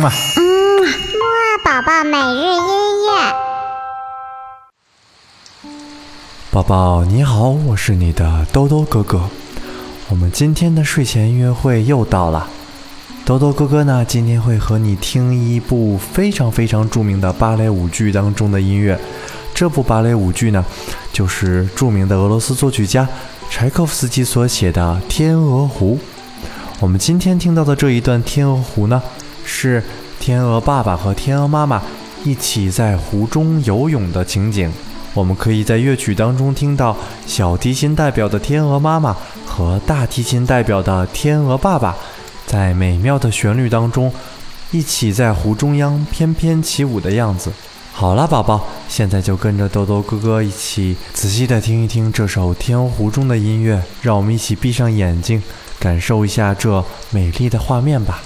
嗯啊，嗯，木二宝宝每日音乐。宝宝你好，我是你的兜兜哥哥。我们今天的睡前音乐会又到了。兜兜哥哥呢，今天会和你听一部非常非常著名的芭蕾舞剧当中的音乐。这部芭蕾舞剧呢，就是著名的俄罗斯作曲家柴可夫斯基所写的《天鹅湖》。我们今天听到的这一段《天鹅湖》呢，是天鹅爸爸和天鹅妈妈一起在湖中游泳的情景。我们可以在乐曲当中听到小提琴代表的天鹅妈妈和大提琴代表的天鹅爸爸，在美妙的旋律当中，一起在湖中央翩翩起舞的样子。好了，宝宝，现在就跟着豆豆哥哥一起仔细的听一听这首《天鹅湖》中的音乐，让我们一起闭上眼睛，感受一下这美丽的画面吧。